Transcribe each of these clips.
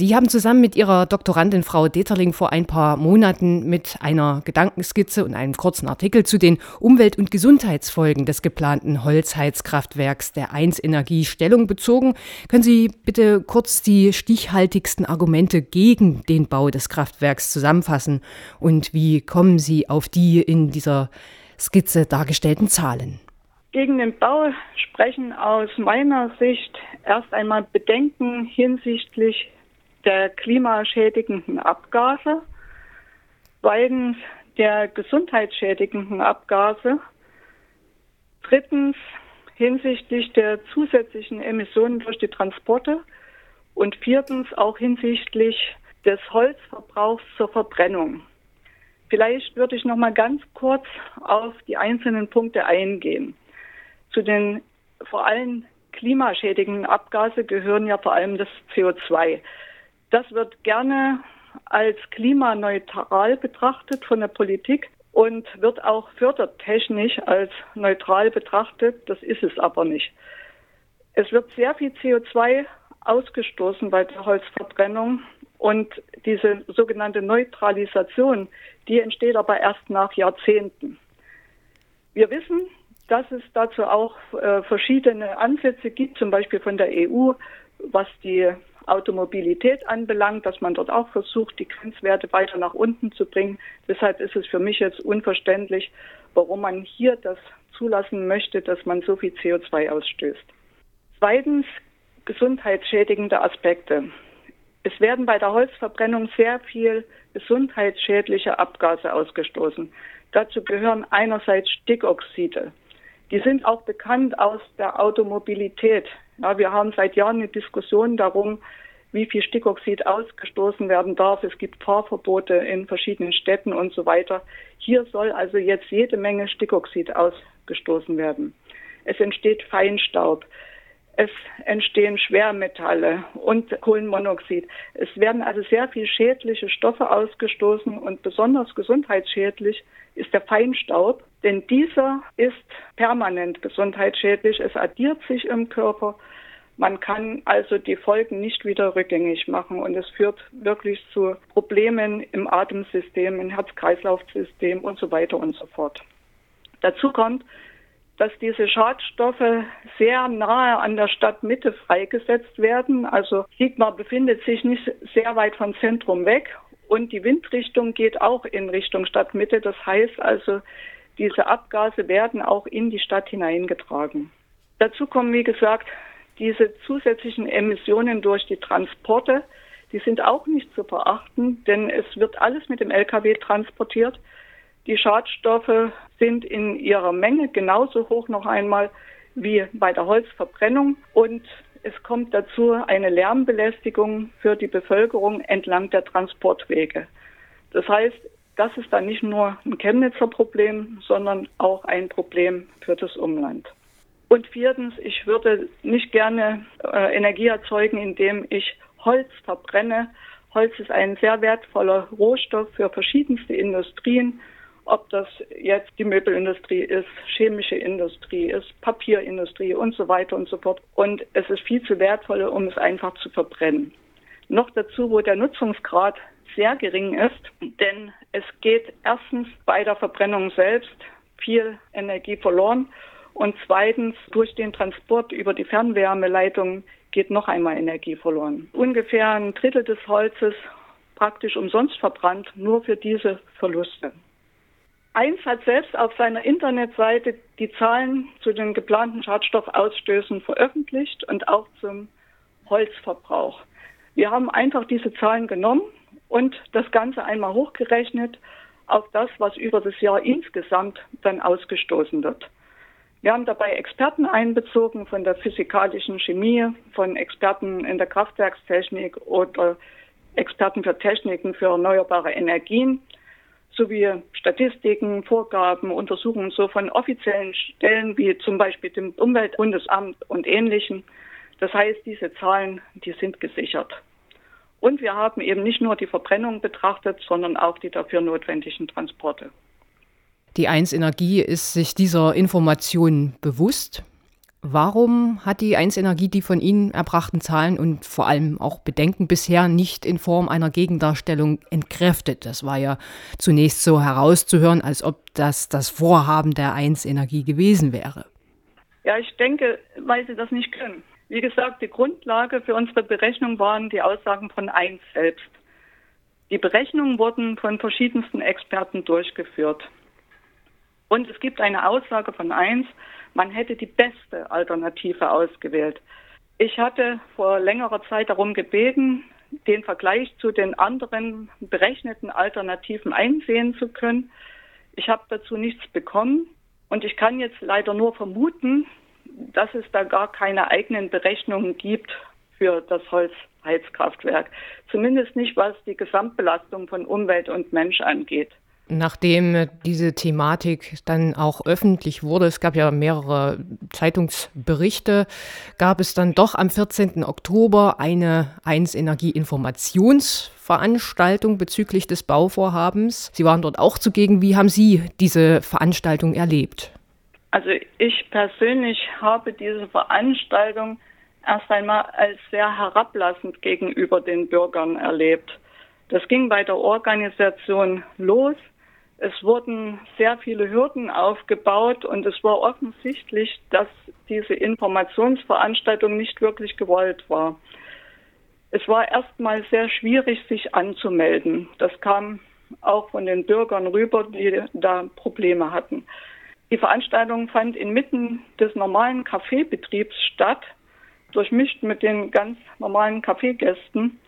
Sie haben zusammen mit Ihrer Doktorandin Frau Deterling vor ein paar Monaten mit einer Gedankenskizze und einem kurzen Artikel zu den Umwelt- und Gesundheitsfolgen des geplanten Holzheizkraftwerks der 1 Energie Stellung bezogen. Können Sie bitte kurz die stichhaltigsten Argumente gegen den Bau des Kraftwerks zusammenfassen und wie kommen Sie auf die in dieser Skizze dargestellten Zahlen? Gegen den Bau sprechen aus meiner Sicht erst einmal Bedenken hinsichtlich der klimaschädigenden Abgase, zweitens der gesundheitsschädigenden Abgase, drittens hinsichtlich der zusätzlichen Emissionen durch die Transporte und viertens auch hinsichtlich des Holzverbrauchs zur Verbrennung. Vielleicht würde ich noch mal ganz kurz auf die einzelnen Punkte eingehen. Zu den vor allem klimaschädigenden Abgase gehören ja vor allem das CO2. Das wird gerne als klimaneutral betrachtet von der Politik und wird auch fördertechnisch als neutral betrachtet. Das ist es aber nicht. Es wird sehr viel CO2 ausgestoßen bei der Holzverbrennung und diese sogenannte Neutralisation, die entsteht aber erst nach Jahrzehnten. Wir wissen, dass es dazu auch äh, verschiedene Ansätze gibt, zum Beispiel von der EU, was die Automobilität anbelangt, dass man dort auch versucht, die Grenzwerte weiter nach unten zu bringen. Deshalb ist es für mich jetzt unverständlich, warum man hier das zulassen möchte, dass man so viel CO2 ausstößt. Zweitens gesundheitsschädigende Aspekte. Es werden bei der Holzverbrennung sehr viel gesundheitsschädliche Abgase ausgestoßen. Dazu gehören einerseits Stickoxide. Die sind auch bekannt aus der Automobilität. Ja, wir haben seit Jahren eine Diskussion darum, wie viel Stickoxid ausgestoßen werden darf. Es gibt Fahrverbote in verschiedenen Städten und so weiter. Hier soll also jetzt jede Menge Stickoxid ausgestoßen werden. Es entsteht Feinstaub. Es entstehen Schwermetalle und Kohlenmonoxid. Es werden also sehr viel schädliche Stoffe ausgestoßen und besonders gesundheitsschädlich ist der Feinstaub, denn dieser ist permanent gesundheitsschädlich. Es addiert sich im Körper. Man kann also die Folgen nicht wieder rückgängig machen und es führt wirklich zu Problemen im Atemsystem, im Herz-Kreislauf-System und so weiter und so fort. Dazu kommt, dass diese Schadstoffe sehr nahe an der Stadtmitte freigesetzt werden. Also Sigmar befindet sich nicht sehr weit vom Zentrum weg und die Windrichtung geht auch in Richtung Stadtmitte. Das heißt also, diese Abgase werden auch in die Stadt hineingetragen. Dazu kommen, wie gesagt, diese zusätzlichen Emissionen durch die Transporte. Die sind auch nicht zu verachten, denn es wird alles mit dem Lkw transportiert. Die Schadstoffe sind in ihrer Menge genauso hoch noch einmal wie bei der Holzverbrennung und es kommt dazu eine Lärmbelästigung für die Bevölkerung entlang der Transportwege. Das heißt, das ist dann nicht nur ein Chemnitzer Problem, sondern auch ein Problem für das Umland. Und viertens, ich würde nicht gerne äh, Energie erzeugen, indem ich Holz verbrenne. Holz ist ein sehr wertvoller Rohstoff für verschiedenste Industrien ob das jetzt die Möbelindustrie ist, chemische Industrie ist, Papierindustrie und so weiter und so fort. Und es ist viel zu wertvoll, um es einfach zu verbrennen. Noch dazu, wo der Nutzungsgrad sehr gering ist, denn es geht erstens bei der Verbrennung selbst viel Energie verloren und zweitens durch den Transport über die Fernwärmeleitung geht noch einmal Energie verloren. Ungefähr ein Drittel des Holzes praktisch umsonst verbrannt, nur für diese Verluste. Eins hat selbst auf seiner Internetseite die Zahlen zu den geplanten Schadstoffausstößen veröffentlicht und auch zum Holzverbrauch. Wir haben einfach diese Zahlen genommen und das Ganze einmal hochgerechnet auf das, was über das Jahr insgesamt dann ausgestoßen wird. Wir haben dabei Experten einbezogen von der physikalischen Chemie, von Experten in der Kraftwerkstechnik oder Experten für Techniken für erneuerbare Energien sowie Statistiken, Vorgaben, Untersuchungen so von offiziellen Stellen wie zum Beispiel dem Umweltbundesamt und ähnlichen. Das heißt, diese Zahlen, die sind gesichert. Und wir haben eben nicht nur die Verbrennung betrachtet, sondern auch die dafür notwendigen Transporte. Die 1 Energie ist sich dieser Information bewusst. Warum hat die 1 Energie die von Ihnen erbrachten Zahlen und vor allem auch Bedenken bisher nicht in Form einer Gegendarstellung entkräftet? Das war ja zunächst so herauszuhören, als ob das das Vorhaben der 1 Energie gewesen wäre. Ja, ich denke, weil sie das nicht können. Wie gesagt, die Grundlage für unsere Berechnung waren die Aussagen von 1 selbst. Die Berechnungen wurden von verschiedensten Experten durchgeführt. Und es gibt eine Aussage von 1, man hätte die beste Alternative ausgewählt. Ich hatte vor längerer Zeit darum gebeten, den Vergleich zu den anderen berechneten Alternativen einsehen zu können. Ich habe dazu nichts bekommen und ich kann jetzt leider nur vermuten, dass es da gar keine eigenen Berechnungen gibt für das Holzheizkraftwerk. Zumindest nicht, was die Gesamtbelastung von Umwelt und Mensch angeht. Nachdem diese Thematik dann auch öffentlich wurde, es gab ja mehrere Zeitungsberichte, gab es dann doch am 14. Oktober eine 1 Energie Informationsveranstaltung bezüglich des Bauvorhabens. Sie waren dort auch zugegen. Wie haben Sie diese Veranstaltung erlebt? Also ich persönlich habe diese Veranstaltung erst einmal als sehr herablassend gegenüber den Bürgern erlebt. Das ging bei der Organisation los. Es wurden sehr viele Hürden aufgebaut und es war offensichtlich, dass diese Informationsveranstaltung nicht wirklich gewollt war. Es war erstmal sehr schwierig, sich anzumelden. Das kam auch von den Bürgern rüber, die da Probleme hatten. Die Veranstaltung fand inmitten des normalen Kaffeebetriebs statt, durchmischt mit den ganz normalen Kaffeegästen.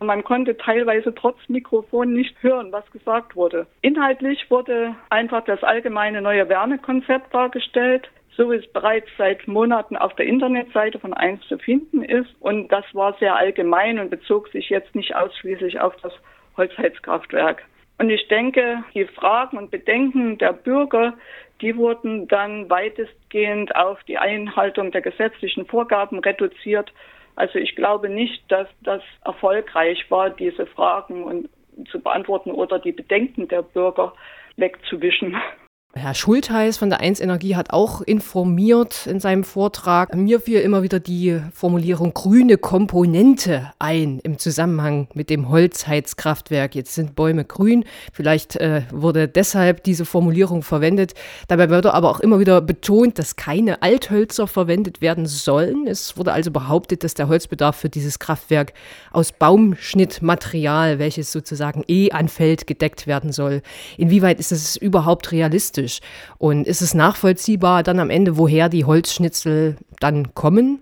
Man konnte teilweise trotz Mikrofon nicht hören, was gesagt wurde. Inhaltlich wurde einfach das allgemeine neue Wärmekonzept dargestellt, so wie es bereits seit Monaten auf der Internetseite von 1 zu finden ist. Und das war sehr allgemein und bezog sich jetzt nicht ausschließlich auf das Holzheizkraftwerk. Und ich denke, die Fragen und Bedenken der Bürger, die wurden dann weitestgehend auf die Einhaltung der gesetzlichen Vorgaben reduziert also ich glaube nicht, dass das erfolgreich war, diese Fragen und zu beantworten oder die Bedenken der Bürger wegzuwischen. Herr Schultheiß von der 1 Energie hat auch informiert in seinem Vortrag. Mir fiel immer wieder die Formulierung grüne Komponente ein im Zusammenhang mit dem Holzheizkraftwerk. Jetzt sind Bäume grün. Vielleicht äh, wurde deshalb diese Formulierung verwendet. Dabei wurde aber auch immer wieder betont, dass keine Althölzer verwendet werden sollen. Es wurde also behauptet, dass der Holzbedarf für dieses Kraftwerk aus Baumschnittmaterial, welches sozusagen eh anfällt, gedeckt werden soll. Inwieweit ist es überhaupt realistisch? Realistisch? Und ist es nachvollziehbar dann am Ende, woher die Holzschnitzel dann kommen?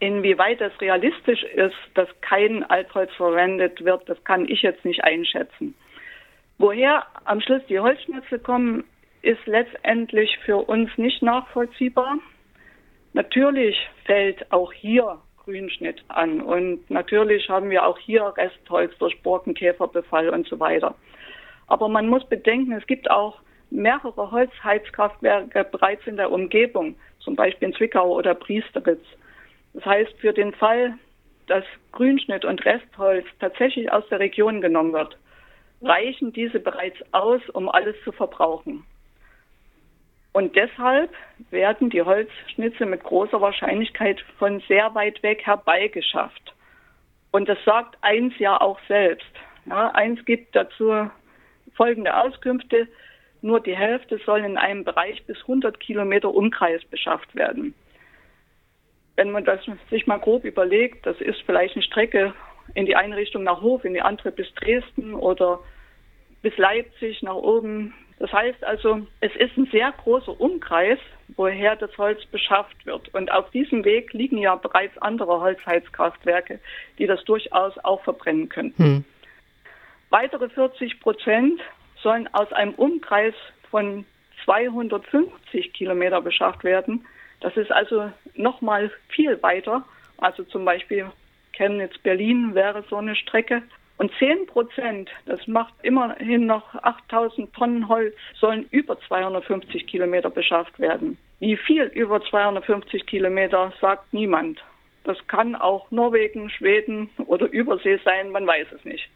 Inwieweit das realistisch ist, dass kein Altholz verwendet wird, das kann ich jetzt nicht einschätzen. Woher am Schluss die Holzschnitzel kommen, ist letztendlich für uns nicht nachvollziehbar. Natürlich fällt auch hier Grünschnitt an und natürlich haben wir auch hier Restholz durch Borkenkäferbefall und so weiter. Aber man muss bedenken, es gibt auch mehrere Holzheizkraftwerke bereits in der Umgebung, zum Beispiel in Zwickau oder Priesteritz. Das heißt, für den Fall, dass Grünschnitt und Restholz tatsächlich aus der Region genommen wird, reichen diese bereits aus, um alles zu verbrauchen. Und deshalb werden die Holzschnitze mit großer Wahrscheinlichkeit von sehr weit weg herbeigeschafft. Und das sagt eins ja auch selbst. Ja, eins gibt dazu folgende Auskünfte nur die Hälfte soll in einem Bereich bis 100 Kilometer Umkreis beschafft werden. Wenn man das sich mal grob überlegt, das ist vielleicht eine Strecke in die eine Richtung nach Hof, in die andere bis Dresden oder bis Leipzig nach oben. Das heißt also, es ist ein sehr großer Umkreis, woher das Holz beschafft wird. Und auf diesem Weg liegen ja bereits andere Holzheizkraftwerke, die das durchaus auch verbrennen könnten. Hm. Weitere 40 Prozent sollen aus einem Umkreis von 250 Kilometer beschafft werden. Das ist also nochmal viel weiter. Also zum Beispiel Chemnitz-Berlin wäre so eine Strecke. Und 10 Prozent, das macht immerhin noch 8000 Tonnen Holz, sollen über 250 Kilometer beschafft werden. Wie viel über 250 Kilometer, sagt niemand. Das kann auch Norwegen, Schweden oder Übersee sein, man weiß es nicht.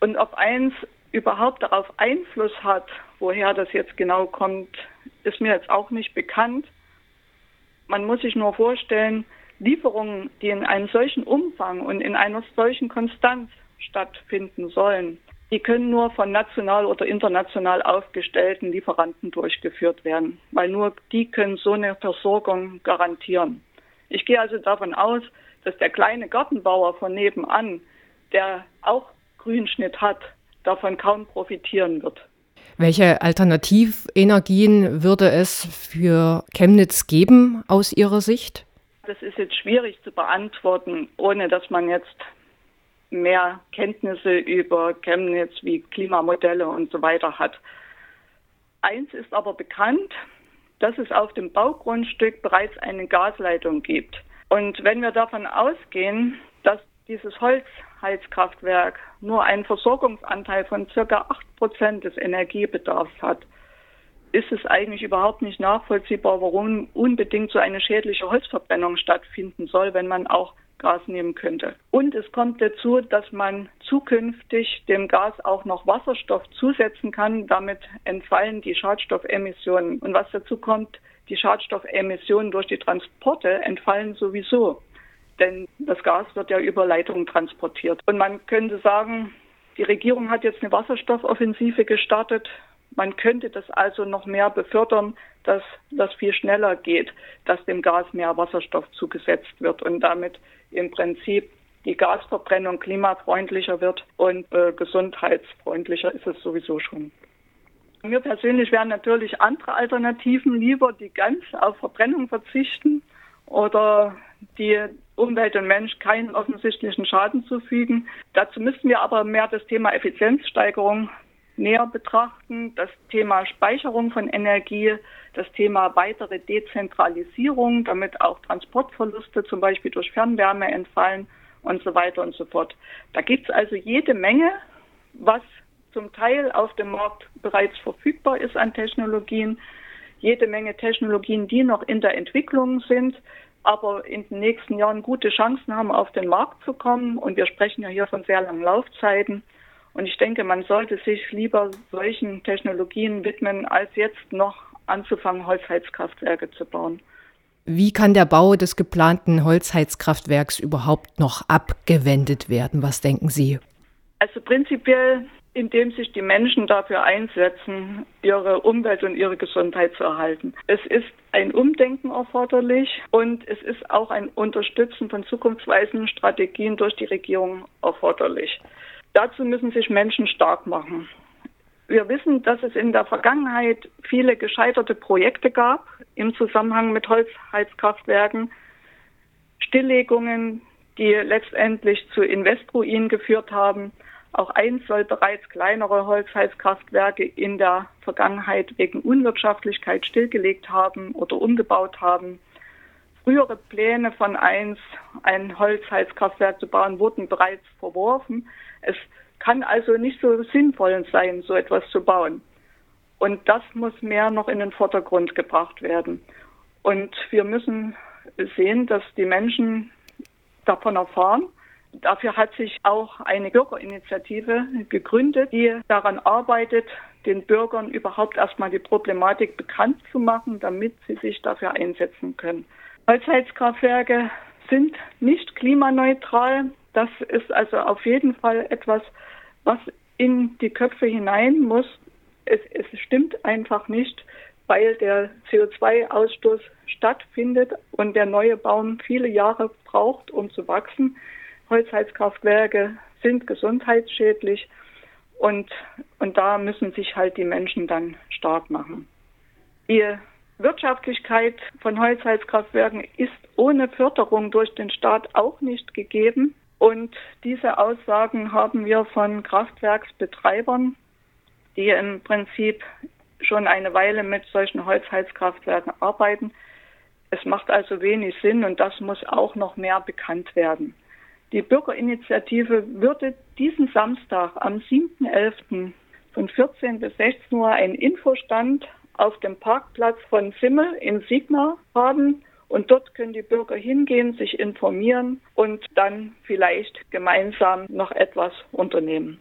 Und ob eins überhaupt darauf Einfluss hat, woher das jetzt genau kommt, ist mir jetzt auch nicht bekannt. Man muss sich nur vorstellen, Lieferungen, die in einem solchen Umfang und in einer solchen Konstanz stattfinden sollen, die können nur von national oder international aufgestellten Lieferanten durchgeführt werden, weil nur die können so eine Versorgung garantieren. Ich gehe also davon aus, dass der kleine Gartenbauer von nebenan, der auch Grünschnitt hat, davon kaum profitieren wird. Welche Alternativenergien würde es für Chemnitz geben aus Ihrer Sicht? Das ist jetzt schwierig zu beantworten, ohne dass man jetzt mehr Kenntnisse über Chemnitz wie Klimamodelle und so weiter hat. Eins ist aber bekannt, dass es auf dem Baugrundstück bereits eine Gasleitung gibt. Und wenn wir davon ausgehen, dass dieses Holzheizkraftwerk nur einen Versorgungsanteil von circa acht Prozent des Energiebedarfs hat, ist es eigentlich überhaupt nicht nachvollziehbar, warum unbedingt so eine schädliche Holzverbrennung stattfinden soll, wenn man auch Gas nehmen könnte. Und es kommt dazu, dass man zukünftig dem Gas auch noch Wasserstoff zusetzen kann. Damit entfallen die Schadstoffemissionen. Und was dazu kommt, die Schadstoffemissionen durch die Transporte entfallen sowieso. Denn das Gas wird ja über Leitungen transportiert. Und man könnte sagen, die Regierung hat jetzt eine Wasserstoffoffensive gestartet. Man könnte das also noch mehr befördern, dass das viel schneller geht, dass dem Gas mehr Wasserstoff zugesetzt wird und damit im Prinzip die Gasverbrennung klimafreundlicher wird und äh, gesundheitsfreundlicher ist es sowieso schon. Mir persönlich wären natürlich andere Alternativen lieber, die ganz auf Verbrennung verzichten oder die Umwelt und Mensch keinen offensichtlichen Schaden zufügen. Dazu müssten wir aber mehr das Thema Effizienzsteigerung näher betrachten, das Thema Speicherung von Energie, das Thema weitere Dezentralisierung, damit auch Transportverluste zum Beispiel durch Fernwärme entfallen und so weiter und so fort. Da gibt es also jede Menge, was zum Teil auf dem Markt bereits verfügbar ist an Technologien, jede Menge Technologien, die noch in der Entwicklung sind, aber in den nächsten Jahren gute Chancen haben, auf den Markt zu kommen. Und wir sprechen ja hier von sehr langen Laufzeiten. Und ich denke, man sollte sich lieber solchen Technologien widmen, als jetzt noch anzufangen, Holzheizkraftwerke zu bauen. Wie kann der Bau des geplanten Holzheizkraftwerks überhaupt noch abgewendet werden? Was denken Sie? Also prinzipiell, indem sich die Menschen dafür einsetzen, ihre Umwelt und ihre Gesundheit zu erhalten. Es ist ein Umdenken erforderlich und es ist auch ein Unterstützen von zukunftsweisenden Strategien durch die Regierung erforderlich. Dazu müssen sich Menschen stark machen. Wir wissen, dass es in der Vergangenheit viele gescheiterte Projekte gab im Zusammenhang mit Holzheizkraftwerken, Stilllegungen, die letztendlich zu Investroinen geführt haben. Auch eins soll bereits kleinere Holzheizkraftwerke in der Vergangenheit wegen Unwirtschaftlichkeit stillgelegt haben oder umgebaut haben. Frühere Pläne von eins, ein Holzheizkraftwerk zu bauen, wurden bereits verworfen. Es kann also nicht so sinnvoll sein, so etwas zu bauen. Und das muss mehr noch in den Vordergrund gebracht werden. Und wir müssen sehen, dass die Menschen davon erfahren. Dafür hat sich auch eine Bürgerinitiative gegründet, die daran arbeitet, den Bürgern überhaupt erstmal die Problematik bekannt zu machen, damit sie sich dafür einsetzen können. Holzheizkraftwerke sind nicht klimaneutral. Das ist also auf jeden Fall etwas, was in die Köpfe hinein muss. Es, es stimmt einfach nicht, weil der CO2-Ausstoß stattfindet und der neue Baum viele Jahre braucht, um zu wachsen. Holzheizkraftwerke sind gesundheitsschädlich und, und da müssen sich halt die Menschen dann stark machen. Die Wirtschaftlichkeit von Holzheizkraftwerken ist ohne Förderung durch den Staat auch nicht gegeben. Und diese Aussagen haben wir von Kraftwerksbetreibern, die im Prinzip schon eine Weile mit solchen Holzheizkraftwerken arbeiten. Es macht also wenig Sinn und das muss auch noch mehr bekannt werden. Die Bürgerinitiative würde diesen Samstag am 7.11. von 14 bis 16 Uhr einen Infostand auf dem Parkplatz von Simmel in Signa haben und dort können die Bürger hingehen, sich informieren und dann vielleicht gemeinsam noch etwas unternehmen.